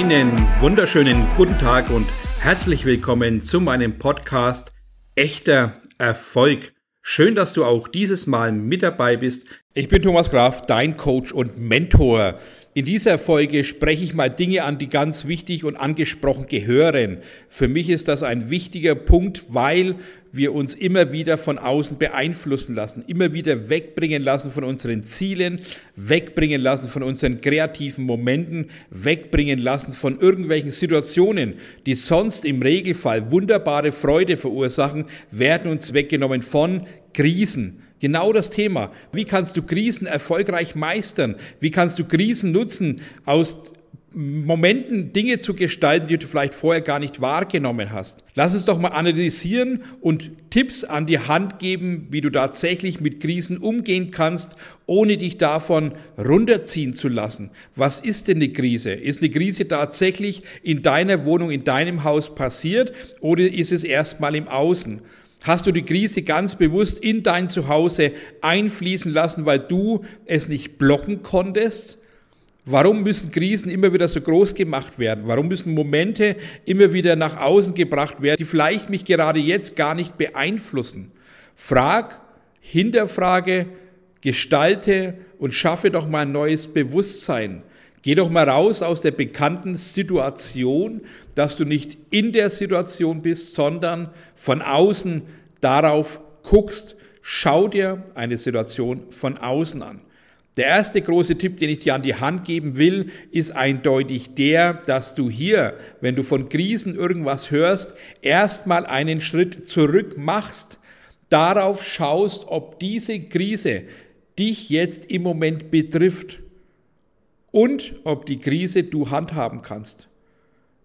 Einen wunderschönen guten Tag und herzlich willkommen zu meinem Podcast Echter Erfolg. Schön, dass du auch dieses Mal mit dabei bist. Ich bin Thomas Graf, dein Coach und Mentor. In dieser Folge spreche ich mal Dinge an, die ganz wichtig und angesprochen gehören. Für mich ist das ein wichtiger Punkt, weil wir uns immer wieder von außen beeinflussen lassen, immer wieder wegbringen lassen von unseren Zielen, wegbringen lassen von unseren kreativen Momenten, wegbringen lassen von irgendwelchen Situationen, die sonst im Regelfall wunderbare Freude verursachen, werden uns weggenommen von Krisen. Genau das Thema. Wie kannst du Krisen erfolgreich meistern? Wie kannst du Krisen nutzen, aus Momenten Dinge zu gestalten, die du vielleicht vorher gar nicht wahrgenommen hast. Lass uns doch mal analysieren und Tipps an die Hand geben, wie du tatsächlich mit Krisen umgehen kannst, ohne dich davon runterziehen zu lassen. Was ist denn eine Krise? Ist eine Krise tatsächlich in deiner Wohnung, in deinem Haus passiert oder ist es erstmal im Außen? Hast du die Krise ganz bewusst in dein Zuhause einfließen lassen, weil du es nicht blocken konntest? Warum müssen Krisen immer wieder so groß gemacht werden? Warum müssen Momente immer wieder nach außen gebracht werden, die vielleicht mich gerade jetzt gar nicht beeinflussen? Frag, hinterfrage, gestalte und schaffe doch mal ein neues Bewusstsein. Geh doch mal raus aus der bekannten Situation, dass du nicht in der Situation bist, sondern von außen darauf guckst. Schau dir eine Situation von außen an. Der erste große Tipp, den ich dir an die Hand geben will, ist eindeutig der, dass du hier, wenn du von Krisen irgendwas hörst, erstmal einen Schritt zurück machst, darauf schaust, ob diese Krise dich jetzt im Moment betrifft und ob die Krise du handhaben kannst.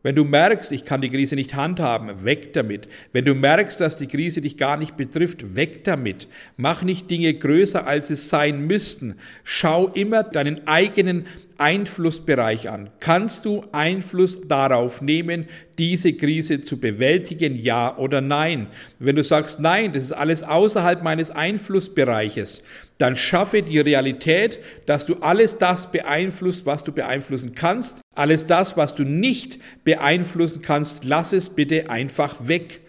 Wenn du merkst, ich kann die Krise nicht handhaben, weg damit. Wenn du merkst, dass die Krise dich gar nicht betrifft, weg damit. Mach nicht Dinge größer, als es sein müssten. Schau immer deinen eigenen Einflussbereich an. Kannst du Einfluss darauf nehmen, diese Krise zu bewältigen, ja oder nein? Wenn du sagst, nein, das ist alles außerhalb meines Einflussbereiches, dann schaffe die Realität, dass du alles das beeinflusst, was du beeinflussen kannst. Alles das, was du nicht beeinflussen kannst, lass es bitte einfach weg.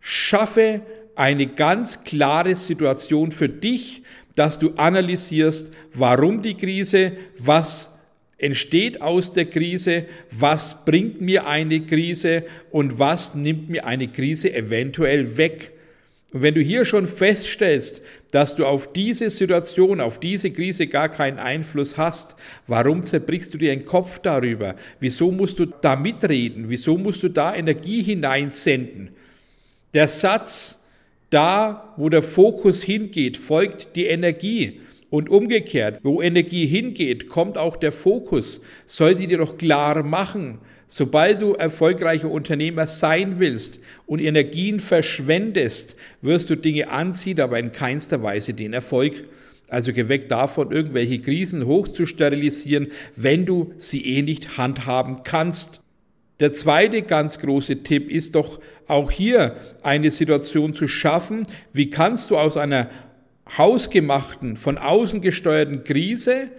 Schaffe eine ganz klare Situation für dich, dass du analysierst, warum die Krise, was entsteht aus der Krise, was bringt mir eine Krise und was nimmt mir eine Krise eventuell weg. Und wenn du hier schon feststellst, dass du auf diese Situation, auf diese Krise gar keinen Einfluss hast, warum zerbrichst du dir den Kopf darüber? Wieso musst du da mitreden? Wieso musst du da Energie hineinsenden? Der Satz, da wo der Fokus hingeht, folgt die Energie. Und umgekehrt, wo Energie hingeht, kommt auch der Fokus. Sollte dir doch klar machen, sobald du erfolgreicher Unternehmer sein willst und Energien verschwendest, wirst du Dinge anziehen, aber in keinster Weise den Erfolg. Also geweckt davon, irgendwelche Krisen hochzusterilisieren, wenn du sie eh nicht handhaben kannst. Der zweite ganz große Tipp ist doch auch hier eine Situation zu schaffen, wie kannst du aus einer hausgemachten, von außen gesteuerten Krise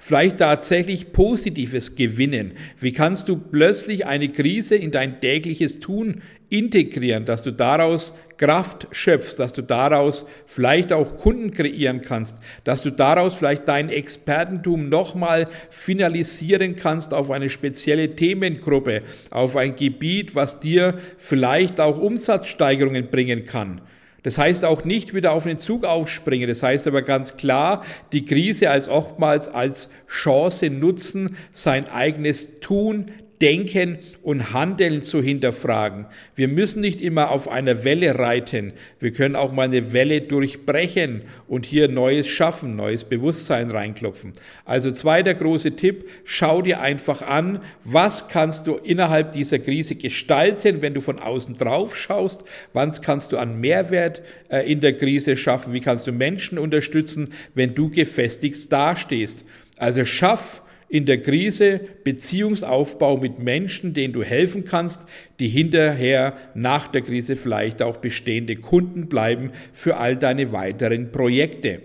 vielleicht tatsächlich Positives gewinnen? Wie kannst du plötzlich eine Krise in dein tägliches Tun integrieren, dass du daraus Kraft schöpfst, dass du daraus vielleicht auch Kunden kreieren kannst, dass du daraus vielleicht dein Expertentum nochmal finalisieren kannst auf eine spezielle Themengruppe, auf ein Gebiet, was dir vielleicht auch Umsatzsteigerungen bringen kann. Das heißt auch nicht wieder auf den Zug aufspringen. Das heißt aber ganz klar, die Krise als oftmals als Chance nutzen, sein eigenes Tun, Denken und Handeln zu hinterfragen. Wir müssen nicht immer auf einer Welle reiten. Wir können auch mal eine Welle durchbrechen und hier Neues schaffen, neues Bewusstsein reinklopfen. Also zweiter große Tipp, schau dir einfach an, was kannst du innerhalb dieser Krise gestalten, wenn du von außen drauf schaust, was kannst du an Mehrwert äh, in der Krise schaffen, wie kannst du Menschen unterstützen, wenn du gefestigt dastehst. Also schaff in der Krise Beziehungsaufbau mit Menschen, denen du helfen kannst, die hinterher nach der Krise vielleicht auch bestehende Kunden bleiben für all deine weiteren Projekte.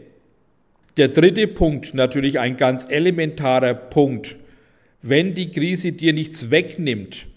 Der dritte Punkt, natürlich ein ganz elementarer Punkt. wenn die Krise dir nichts wegnimmt,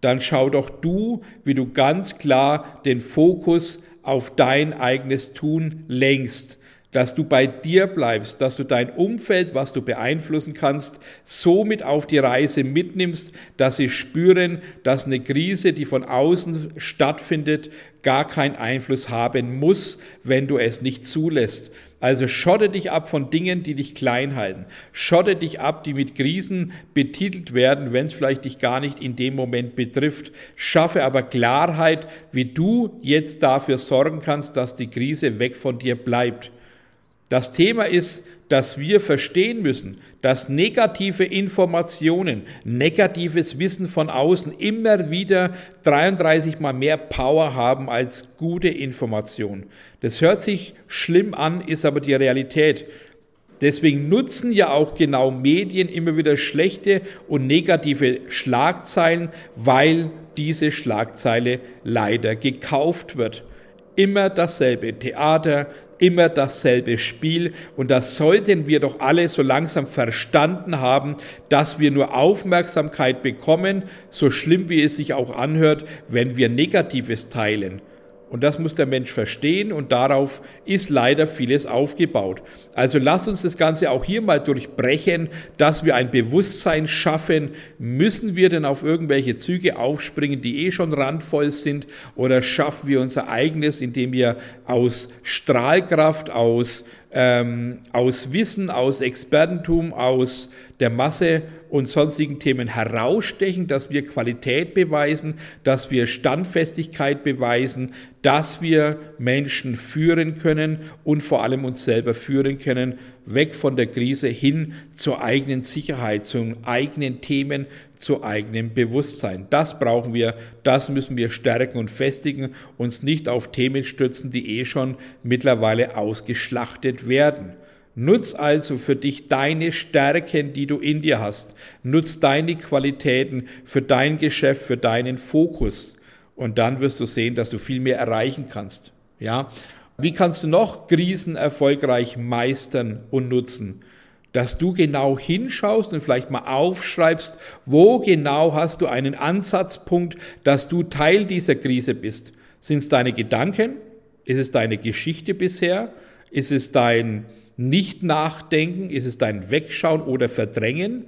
dann schau doch du, wie du ganz klar den Fokus auf dein eigenes Tun lenkst dass du bei dir bleibst, dass du dein Umfeld, was du beeinflussen kannst, so mit auf die Reise mitnimmst, dass sie spüren, dass eine Krise, die von außen stattfindet, gar keinen Einfluss haben muss, wenn du es nicht zulässt. Also schotte dich ab von Dingen, die dich klein halten. Schotte dich ab, die mit Krisen betitelt werden, wenn es vielleicht dich gar nicht in dem Moment betrifft. Schaffe aber Klarheit, wie du jetzt dafür sorgen kannst, dass die Krise weg von dir bleibt. Das Thema ist, dass wir verstehen müssen, dass negative Informationen, negatives Wissen von außen immer wieder 33 mal mehr Power haben als gute Informationen. Das hört sich schlimm an, ist aber die Realität. Deswegen nutzen ja auch genau Medien immer wieder schlechte und negative Schlagzeilen, weil diese Schlagzeile leider gekauft wird. Immer dasselbe Theater, immer dasselbe Spiel und das sollten wir doch alle so langsam verstanden haben, dass wir nur Aufmerksamkeit bekommen, so schlimm wie es sich auch anhört, wenn wir Negatives teilen. Und das muss der Mensch verstehen und darauf ist leider vieles aufgebaut. Also lass uns das Ganze auch hier mal durchbrechen, dass wir ein Bewusstsein schaffen. Müssen wir denn auf irgendwelche Züge aufspringen, die eh schon randvoll sind oder schaffen wir unser eigenes, indem wir aus Strahlkraft, aus ähm, aus Wissen, aus Expertentum, aus der Masse und sonstigen Themen herausstechen, dass wir Qualität beweisen, dass wir Standfestigkeit beweisen, dass wir Menschen führen können und vor allem uns selber führen können, weg von der Krise hin zur eigenen Sicherheit, zu eigenen Themen, zu eigenem Bewusstsein. Das brauchen wir, das müssen wir stärken und festigen, uns nicht auf Themen stützen, die eh schon mittlerweile ausgeschlachtet werden. Nutz also für dich deine Stärken, die du in dir hast. Nutz deine Qualitäten für dein Geschäft, für deinen Fokus. Und dann wirst du sehen, dass du viel mehr erreichen kannst. Ja? Wie kannst du noch Krisen erfolgreich meistern und nutzen? Dass du genau hinschaust und vielleicht mal aufschreibst, wo genau hast du einen Ansatzpunkt, dass du Teil dieser Krise bist. Sind es deine Gedanken? Ist es deine Geschichte bisher? Ist es dein Nicht-Nachdenken? Ist es dein Wegschauen oder Verdrängen?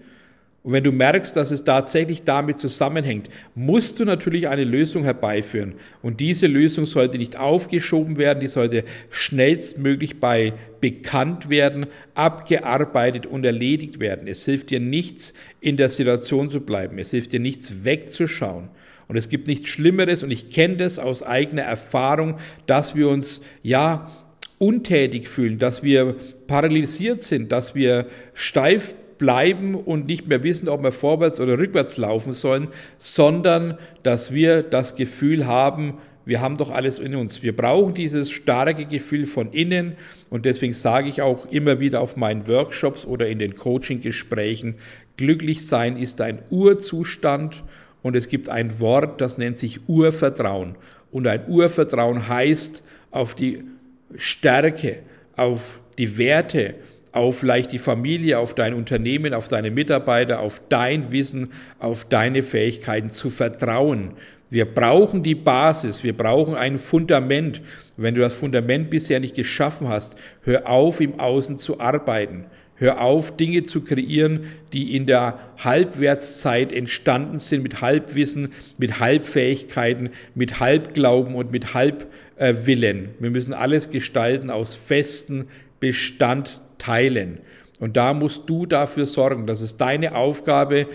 Und wenn du merkst, dass es tatsächlich damit zusammenhängt, musst du natürlich eine Lösung herbeiführen. Und diese Lösung sollte nicht aufgeschoben werden, die sollte schnellstmöglich bei bekannt werden, abgearbeitet und erledigt werden. Es hilft dir nichts, in der Situation zu bleiben. Es hilft dir nichts, wegzuschauen. Und es gibt nichts Schlimmeres, und ich kenne das aus eigener Erfahrung, dass wir uns, ja, untätig fühlen, dass wir paralysiert sind, dass wir steif bleiben und nicht mehr wissen, ob wir vorwärts oder rückwärts laufen sollen, sondern dass wir das Gefühl haben, wir haben doch alles in uns. Wir brauchen dieses starke Gefühl von innen und deswegen sage ich auch immer wieder auf meinen Workshops oder in den Coaching-Gesprächen, glücklich sein ist ein Urzustand und es gibt ein Wort, das nennt sich Urvertrauen. Und ein Urvertrauen heißt auf die Stärke, auf die Werte, auf vielleicht die Familie, auf dein Unternehmen, auf deine Mitarbeiter, auf dein Wissen, auf deine Fähigkeiten zu vertrauen. Wir brauchen die Basis, wir brauchen ein Fundament. Wenn du das Fundament bisher nicht geschaffen hast, hör auf, im Außen zu arbeiten. Hör auf, Dinge zu kreieren, die in der Halbwertszeit entstanden sind, mit Halbwissen, mit Halbfähigkeiten, mit Halbglauben und mit Halbwillen. Wir müssen alles gestalten aus festen Bestand teilen. Und da musst du dafür sorgen, dass es deine Aufgabe,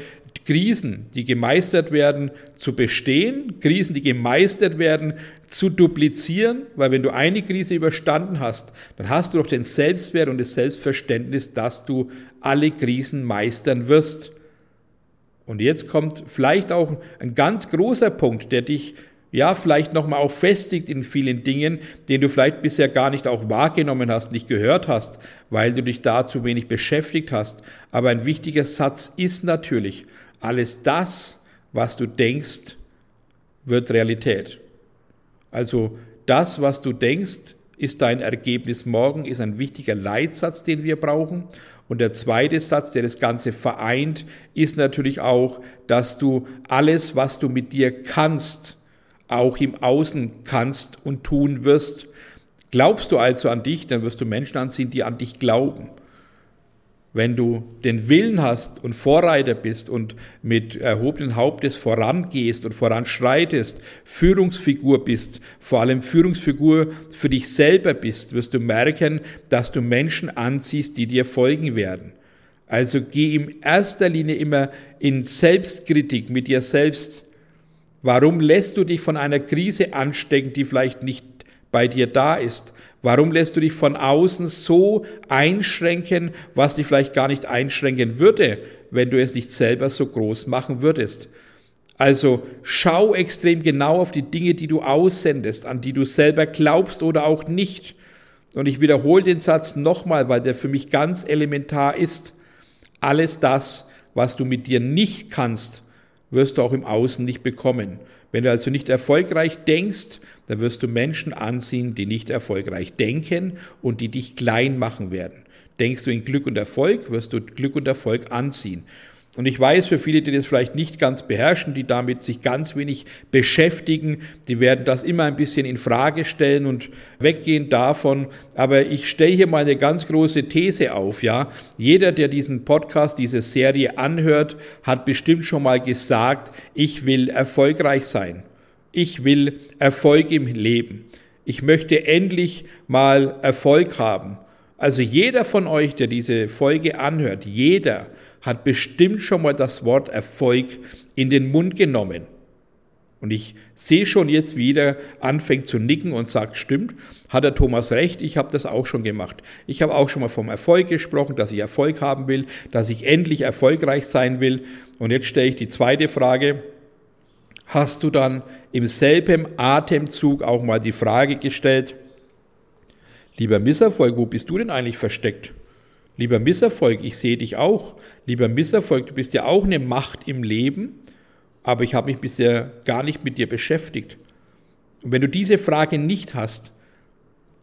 Krisen, die gemeistert werden, zu bestehen, Krisen, die gemeistert werden, zu duplizieren, weil wenn du eine Krise überstanden hast, dann hast du doch den Selbstwert und das Selbstverständnis, dass du alle Krisen meistern wirst. Und jetzt kommt vielleicht auch ein ganz großer Punkt, der dich ja, vielleicht nochmal auch festigt in vielen Dingen, den du vielleicht bisher gar nicht auch wahrgenommen hast, nicht gehört hast, weil du dich da zu wenig beschäftigt hast. Aber ein wichtiger Satz ist natürlich, alles das, was du denkst, wird Realität. Also das, was du denkst, ist dein Ergebnis morgen, ist ein wichtiger Leitsatz, den wir brauchen. Und der zweite Satz, der das Ganze vereint, ist natürlich auch, dass du alles, was du mit dir kannst, auch im Außen kannst und tun wirst. Glaubst du also an dich, dann wirst du Menschen anziehen, die an dich glauben. Wenn du den Willen hast und Vorreiter bist und mit erhobenen Hauptes vorangehst und voranschreitest, Führungsfigur bist, vor allem Führungsfigur für dich selber bist, wirst du merken, dass du Menschen anziehst, die dir folgen werden. Also geh in erster Linie immer in Selbstkritik mit dir selbst. Warum lässt du dich von einer Krise anstecken, die vielleicht nicht bei dir da ist? Warum lässt du dich von außen so einschränken, was dich vielleicht gar nicht einschränken würde, wenn du es nicht selber so groß machen würdest? Also schau extrem genau auf die Dinge, die du aussendest, an die du selber glaubst oder auch nicht. Und ich wiederhole den Satz nochmal, weil der für mich ganz elementar ist. Alles das, was du mit dir nicht kannst, wirst du auch im Außen nicht bekommen. Wenn du also nicht erfolgreich denkst, dann wirst du Menschen anziehen, die nicht erfolgreich denken und die dich klein machen werden. Denkst du in Glück und Erfolg, wirst du Glück und Erfolg anziehen. Und ich weiß, für viele, die das vielleicht nicht ganz beherrschen, die damit sich ganz wenig beschäftigen, die werden das immer ein bisschen in Frage stellen und weggehen davon. Aber ich stelle hier mal eine ganz große These auf, ja. Jeder, der diesen Podcast, diese Serie anhört, hat bestimmt schon mal gesagt, ich will erfolgreich sein. Ich will Erfolg im Leben. Ich möchte endlich mal Erfolg haben. Also jeder von euch, der diese Folge anhört, jeder, hat bestimmt schon mal das Wort Erfolg in den Mund genommen. Und ich sehe schon jetzt wieder, anfängt zu nicken und sagt, stimmt, hat der Thomas recht, ich habe das auch schon gemacht. Ich habe auch schon mal vom Erfolg gesprochen, dass ich Erfolg haben will, dass ich endlich erfolgreich sein will. Und jetzt stelle ich die zweite Frage, hast du dann im selben Atemzug auch mal die Frage gestellt, lieber Misserfolg, wo bist du denn eigentlich versteckt? Lieber Misserfolg, ich sehe dich auch. Lieber Misserfolg, du bist ja auch eine Macht im Leben, aber ich habe mich bisher gar nicht mit dir beschäftigt. Und wenn du diese Frage nicht hast,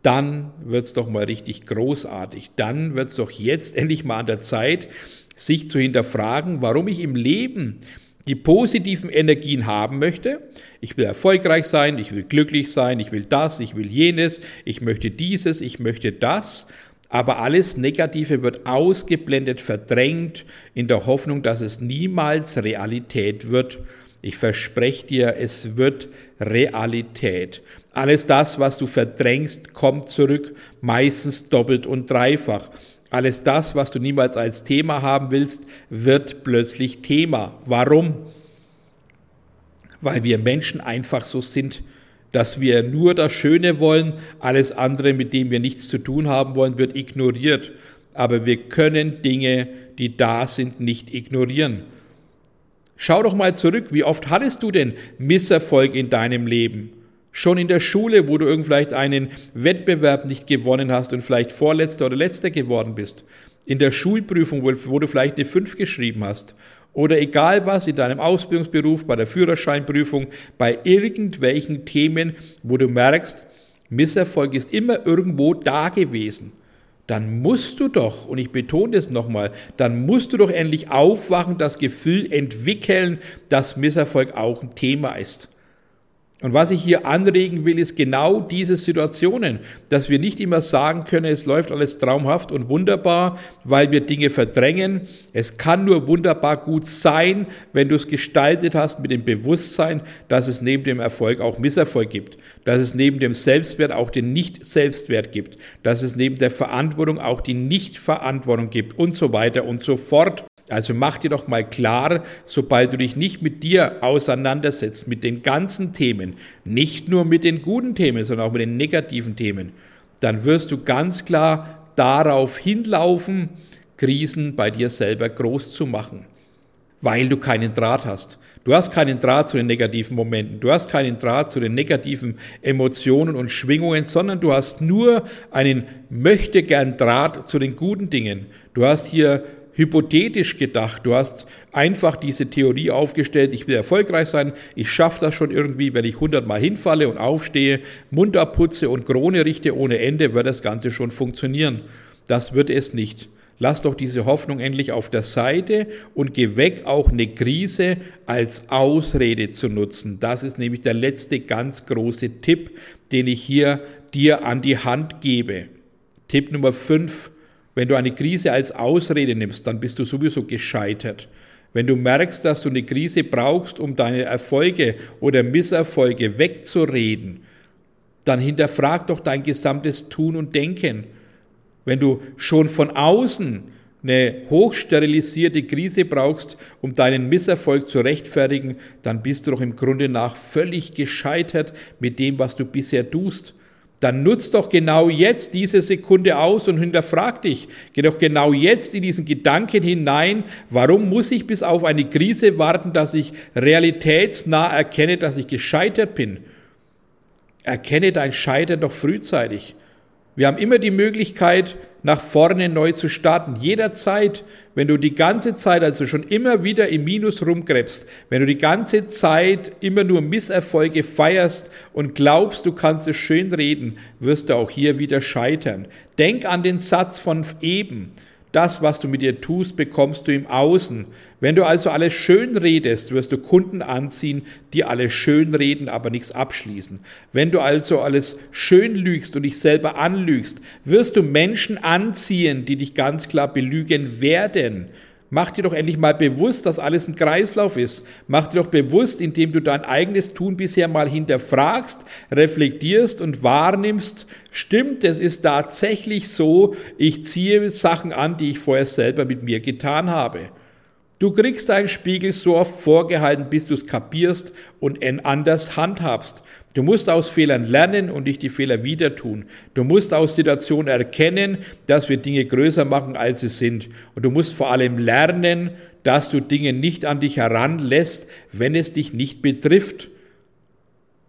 dann wird es doch mal richtig großartig. Dann wird es doch jetzt endlich mal an der Zeit, sich zu hinterfragen, warum ich im Leben die positiven Energien haben möchte. Ich will erfolgreich sein, ich will glücklich sein, ich will das, ich will jenes, ich möchte dieses, ich möchte das aber alles Negative wird ausgeblendet, verdrängt, in der Hoffnung, dass es niemals Realität wird. Ich verspreche dir, es wird Realität. Alles das, was du verdrängst, kommt zurück, meistens doppelt und dreifach. Alles das, was du niemals als Thema haben willst, wird plötzlich Thema. Warum? Weil wir Menschen einfach so sind dass wir nur das Schöne wollen, alles andere, mit dem wir nichts zu tun haben wollen, wird ignoriert. Aber wir können Dinge, die da sind, nicht ignorieren. Schau doch mal zurück, wie oft hattest du denn Misserfolg in deinem Leben? Schon in der Schule, wo du irgend vielleicht einen Wettbewerb nicht gewonnen hast und vielleicht Vorletzter oder Letzter geworden bist. In der Schulprüfung, wo, du vielleicht eine 5 geschrieben hast oder egal was in deinem Ausbildungsberuf, bei der Führerscheinprüfung, bei irgendwelchen Themen, wo du merkst, Misserfolg ist immer irgendwo da gewesen, dann musst du doch, und ich betone das nochmal, dann musst du doch endlich aufwachen, das Gefühl entwickeln, dass Misserfolg auch ein Thema ist. Und was ich hier anregen will, ist genau diese Situationen, dass wir nicht immer sagen können, es läuft alles traumhaft und wunderbar, weil wir Dinge verdrängen. Es kann nur wunderbar gut sein, wenn du es gestaltet hast mit dem Bewusstsein, dass es neben dem Erfolg auch Misserfolg gibt, dass es neben dem Selbstwert auch den Nicht-Selbstwert gibt, dass es neben der Verantwortung auch die Nicht-Verantwortung gibt und so weiter und so fort. Also mach dir doch mal klar, sobald du dich nicht mit dir auseinandersetzt, mit den ganzen Themen, nicht nur mit den guten Themen, sondern auch mit den negativen Themen, dann wirst du ganz klar darauf hinlaufen, Krisen bei dir selber groß zu machen, weil du keinen Draht hast. Du hast keinen Draht zu den negativen Momenten, du hast keinen Draht zu den negativen Emotionen und Schwingungen, sondern du hast nur einen möchte gern Draht zu den guten Dingen. Du hast hier hypothetisch gedacht. Du hast einfach diese Theorie aufgestellt, ich will erfolgreich sein, ich schaffe das schon irgendwie, wenn ich hundertmal hinfalle und aufstehe, Mund abputze und Krone richte ohne Ende, wird das Ganze schon funktionieren. Das wird es nicht. Lass doch diese Hoffnung endlich auf der Seite und geh weg, auch eine Krise als Ausrede zu nutzen. Das ist nämlich der letzte ganz große Tipp, den ich hier dir an die Hand gebe. Tipp Nummer 5. Wenn du eine Krise als Ausrede nimmst, dann bist du sowieso gescheitert. Wenn du merkst, dass du eine Krise brauchst, um deine Erfolge oder Misserfolge wegzureden, dann hinterfrag doch dein gesamtes Tun und Denken. Wenn du schon von außen eine hochsterilisierte Krise brauchst, um deinen Misserfolg zu rechtfertigen, dann bist du doch im Grunde nach völlig gescheitert mit dem, was du bisher tust. Dann nutz doch genau jetzt diese Sekunde aus und hinterfrag dich. Geh doch genau jetzt in diesen Gedanken hinein, warum muss ich bis auf eine Krise warten, dass ich realitätsnah erkenne, dass ich gescheitert bin. Erkenne dein Scheitern doch frühzeitig. Wir haben immer die Möglichkeit, nach vorne neu zu starten. Jederzeit, wenn du die ganze Zeit, also schon immer wieder im Minus rumgräbst, wenn du die ganze Zeit immer nur Misserfolge feierst und glaubst, du kannst es schön reden, wirst du auch hier wieder scheitern. Denk an den Satz von eben. Das, was du mit dir tust, bekommst du im Außen. Wenn du also alles schön redest, wirst du Kunden anziehen, die alles schön reden, aber nichts abschließen. Wenn du also alles schön lügst und dich selber anlügst, wirst du Menschen anziehen, die dich ganz klar belügen werden. Mach dir doch endlich mal bewusst, dass alles ein Kreislauf ist. Mach dir doch bewusst, indem du dein eigenes Tun bisher mal hinterfragst, reflektierst und wahrnimmst, stimmt, es ist tatsächlich so, ich ziehe Sachen an, die ich vorher selber mit mir getan habe. Du kriegst einen Spiegel so oft vorgehalten, bis du es kapierst und anders handhabst. Du musst aus Fehlern lernen und nicht die Fehler wieder tun. Du musst aus Situationen erkennen, dass wir Dinge größer machen, als sie sind. Und du musst vor allem lernen, dass du Dinge nicht an dich heranlässt, wenn es dich nicht betrifft.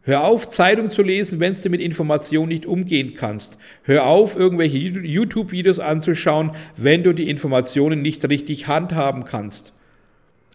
Hör auf, Zeitung zu lesen, wenn du mit Informationen nicht umgehen kannst. Hör auf, irgendwelche YouTube-Videos anzuschauen, wenn du die Informationen nicht richtig handhaben kannst.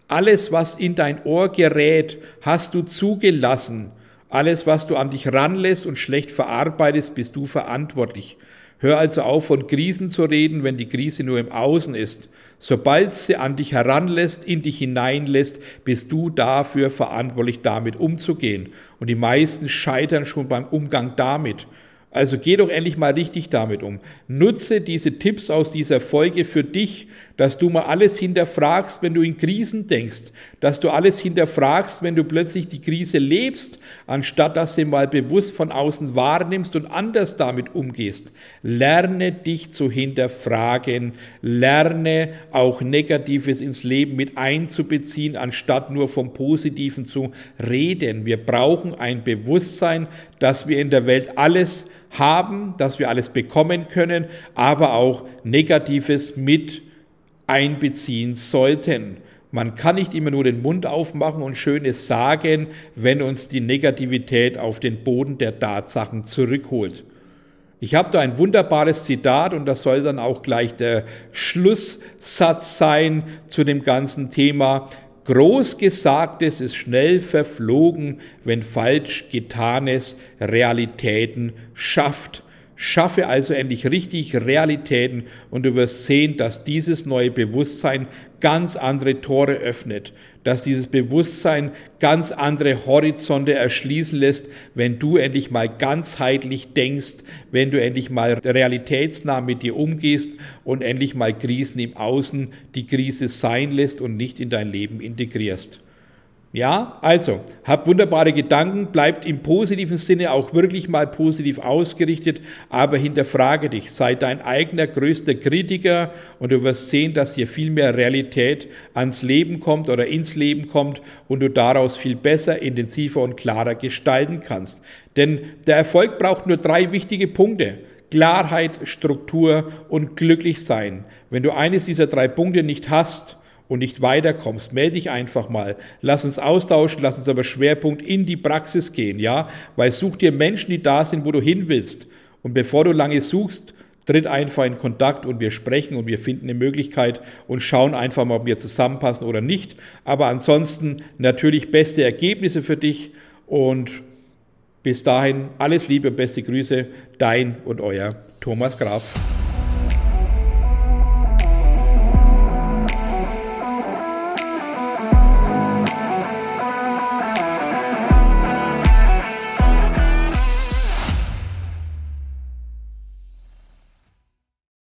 Alles, was in dein Ohr gerät, hast du zugelassen. Alles, was du an dich ranlässt und schlecht verarbeitest, bist du verantwortlich. Hör also auf, von Krisen zu reden, wenn die Krise nur im Außen ist. Sobald sie an dich heranlässt, in dich hineinlässt, bist du dafür verantwortlich, damit umzugehen. Und die meisten scheitern schon beim Umgang damit. Also geh doch endlich mal richtig damit um. Nutze diese Tipps aus dieser Folge für dich, dass du mal alles hinterfragst, wenn du in Krisen denkst, dass du alles hinterfragst, wenn du plötzlich die Krise lebst, anstatt dass du mal bewusst von außen wahrnimmst und anders damit umgehst. Lerne dich zu hinterfragen, lerne auch Negatives ins Leben mit einzubeziehen, anstatt nur vom Positiven zu reden. Wir brauchen ein Bewusstsein, dass wir in der Welt alles haben, dass wir alles bekommen können, aber auch Negatives mit einbeziehen sollten. Man kann nicht immer nur den Mund aufmachen und Schönes sagen, wenn uns die Negativität auf den Boden der Tatsachen zurückholt. Ich habe da ein wunderbares Zitat und das soll dann auch gleich der Schlusssatz sein zu dem ganzen Thema. Großgesagtes ist schnell verflogen, wenn falsch getanes Realitäten schafft. Schaffe also endlich richtig Realitäten und du wirst sehen, dass dieses neue Bewusstsein ganz andere Tore öffnet, dass dieses Bewusstsein ganz andere Horizonte erschließen lässt, wenn du endlich mal ganzheitlich denkst, wenn du endlich mal realitätsnah mit dir umgehst und endlich mal Krisen im Außen die Krise sein lässt und nicht in dein Leben integrierst. Ja, also, hab wunderbare Gedanken, bleibt im positiven Sinne auch wirklich mal positiv ausgerichtet, aber hinterfrage dich, sei dein eigener größter Kritiker und du wirst sehen, dass hier viel mehr Realität ans Leben kommt oder ins Leben kommt und du daraus viel besser, intensiver und klarer gestalten kannst. Denn der Erfolg braucht nur drei wichtige Punkte. Klarheit, Struktur und glücklich sein. Wenn du eines dieser drei Punkte nicht hast, und nicht weiterkommst, melde dich einfach mal. Lass uns austauschen, lass uns aber Schwerpunkt in die Praxis gehen, ja? Weil such dir Menschen, die da sind, wo du hin willst. Und bevor du lange suchst, tritt einfach in Kontakt und wir sprechen und wir finden eine Möglichkeit und schauen einfach mal, ob wir zusammenpassen oder nicht. Aber ansonsten natürlich beste Ergebnisse für dich und bis dahin alles Liebe und beste Grüße, dein und euer Thomas Graf.